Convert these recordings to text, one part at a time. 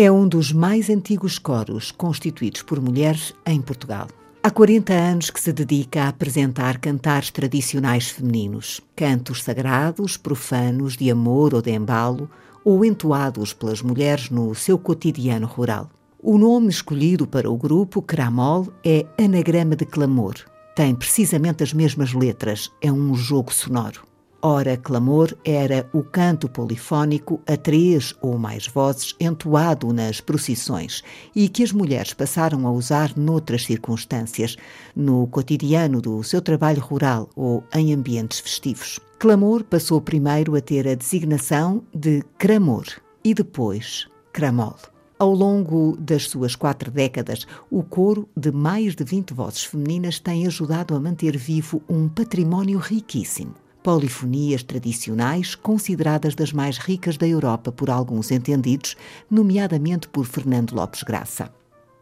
É um dos mais antigos coros constituídos por mulheres em Portugal. Há 40 anos que se dedica a apresentar cantares tradicionais femininos, cantos sagrados, profanos, de amor ou de embalo, ou entoados pelas mulheres no seu cotidiano rural. O nome escolhido para o grupo, Cramol, é anagrama de clamor. Tem precisamente as mesmas letras, é um jogo sonoro. Ora, clamor era o canto polifónico a três ou mais vozes entoado nas procissões e que as mulheres passaram a usar noutras circunstâncias, no cotidiano do seu trabalho rural ou em ambientes festivos. Clamor passou primeiro a ter a designação de cramor e depois cramol. Ao longo das suas quatro décadas, o coro de mais de 20 vozes femininas tem ajudado a manter vivo um património riquíssimo polifonias tradicionais consideradas das mais ricas da Europa por alguns entendidos, nomeadamente por Fernando Lopes Graça.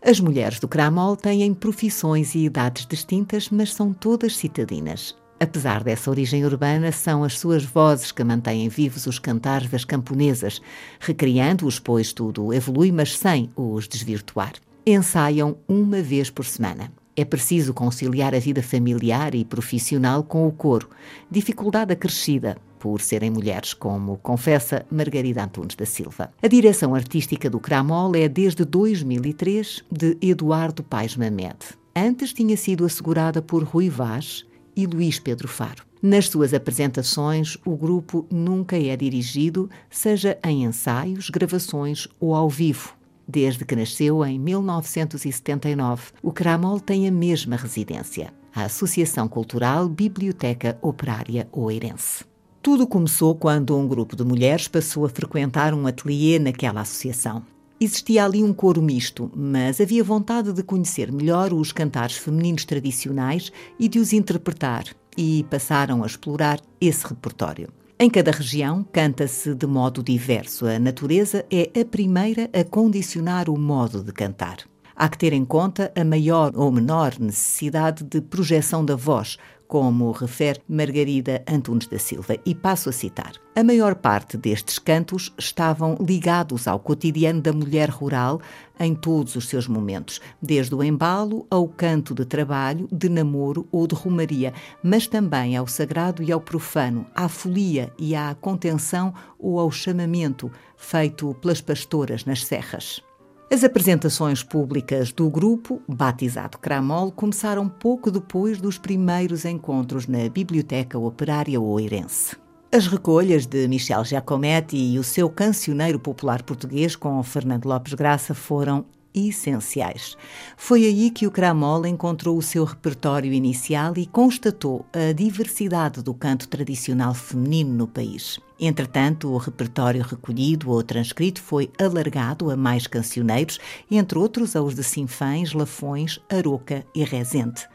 As mulheres do Cramol têm profissões e idades distintas, mas são todas citadinas. Apesar dessa origem urbana, são as suas vozes que mantêm vivos os cantares das camponesas, recriando-os, pois tudo evolui, mas sem os desvirtuar. Ensaiam uma vez por semana. É preciso conciliar a vida familiar e profissional com o coro, dificuldade acrescida por serem mulheres, como confessa Margarida Antunes da Silva. A direção artística do Cramol é desde 2003 de Eduardo Paes Mamed. Antes tinha sido assegurada por Rui Vaz e Luís Pedro Faro. Nas suas apresentações, o grupo nunca é dirigido, seja em ensaios, gravações ou ao vivo. Desde que nasceu em 1979, o Cramol tem a mesma residência, a Associação Cultural Biblioteca Operária Oeirense. Tudo começou quando um grupo de mulheres passou a frequentar um ateliê naquela associação. Existia ali um coro misto, mas havia vontade de conhecer melhor os cantares femininos tradicionais e de os interpretar, e passaram a explorar esse repertório. Em cada região, canta-se de modo diverso. A natureza é a primeira a condicionar o modo de cantar. Há que ter em conta a maior ou menor necessidade de projeção da voz, como refere Margarida Antunes da Silva, e passo a citar. A maior parte destes cantos estavam ligados ao cotidiano da mulher rural em todos os seus momentos, desde o embalo ao canto de trabalho, de namoro ou de romaria, mas também ao sagrado e ao profano, à folia e à contenção ou ao chamamento feito pelas pastoras nas serras. As apresentações públicas do grupo, batizado Cramol, começaram pouco depois dos primeiros encontros na Biblioteca Operária Oeirense. As recolhas de Michel Giacometti e o seu cancioneiro popular português com Fernando Lopes Graça foram essenciais. Foi aí que o Cramol encontrou o seu repertório inicial e constatou a diversidade do canto tradicional feminino no país. Entretanto, o repertório recolhido ou transcrito foi alargado a mais cancioneiros, entre outros aos de Sinfãs, Lafões, Aroca e Rezende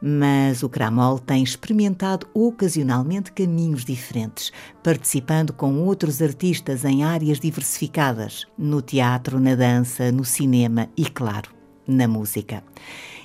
mas o Cramol tem experimentado ocasionalmente caminhos diferentes, participando com outros artistas em áreas diversificadas, no teatro, na dança, no cinema e, claro, na música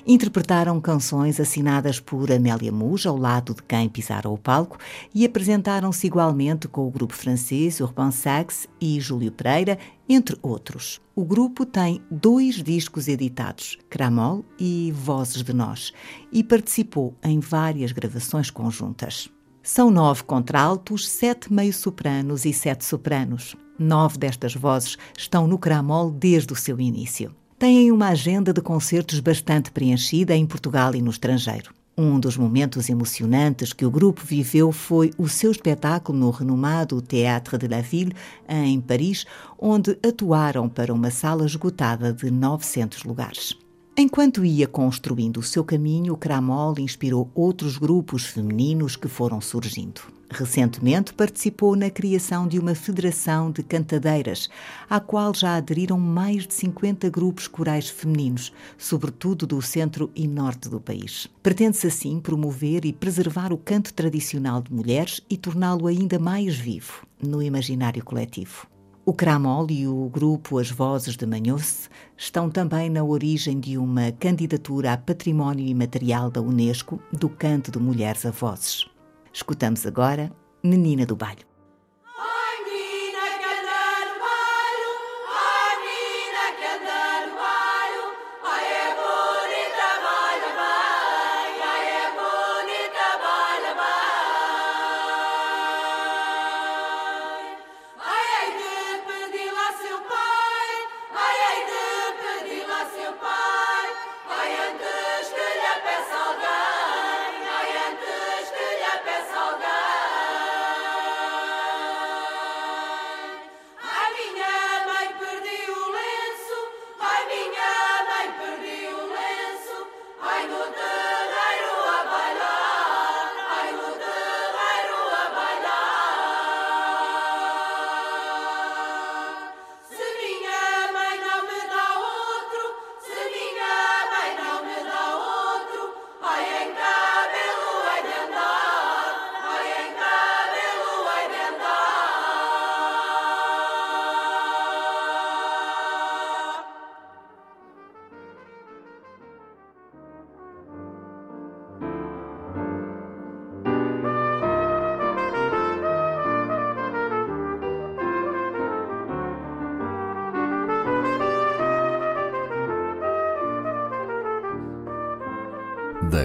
interpretaram canções assinadas por Amélia Muja, ao lado de quem pisara o palco, e apresentaram-se igualmente com o grupo francês Urban Sax e Júlio Pereira, entre outros. O grupo tem dois discos editados, Cramol e Vozes de Nós, e participou em várias gravações conjuntas. São nove contraltos, sete meio-sopranos e sete sopranos. Nove destas vozes estão no Cramol desde o seu início têm uma agenda de concertos bastante preenchida em Portugal e no estrangeiro. Um dos momentos emocionantes que o grupo viveu foi o seu espetáculo no renomado Théâtre de la Ville, em Paris, onde atuaram para uma sala esgotada de 900 lugares. Enquanto ia construindo o seu caminho, o Cramol inspirou outros grupos femininos que foram surgindo. Recentemente participou na criação de uma federação de cantadeiras, à qual já aderiram mais de 50 grupos corais femininos, sobretudo do centro e norte do país. Pretende-se assim promover e preservar o canto tradicional de mulheres e torná-lo ainda mais vivo no imaginário coletivo. O Cramol e o grupo As Vozes de Manhoce estão também na origem de uma candidatura a Património Imaterial da Unesco do canto de mulheres a vozes. Escutamos agora Menina do Baile.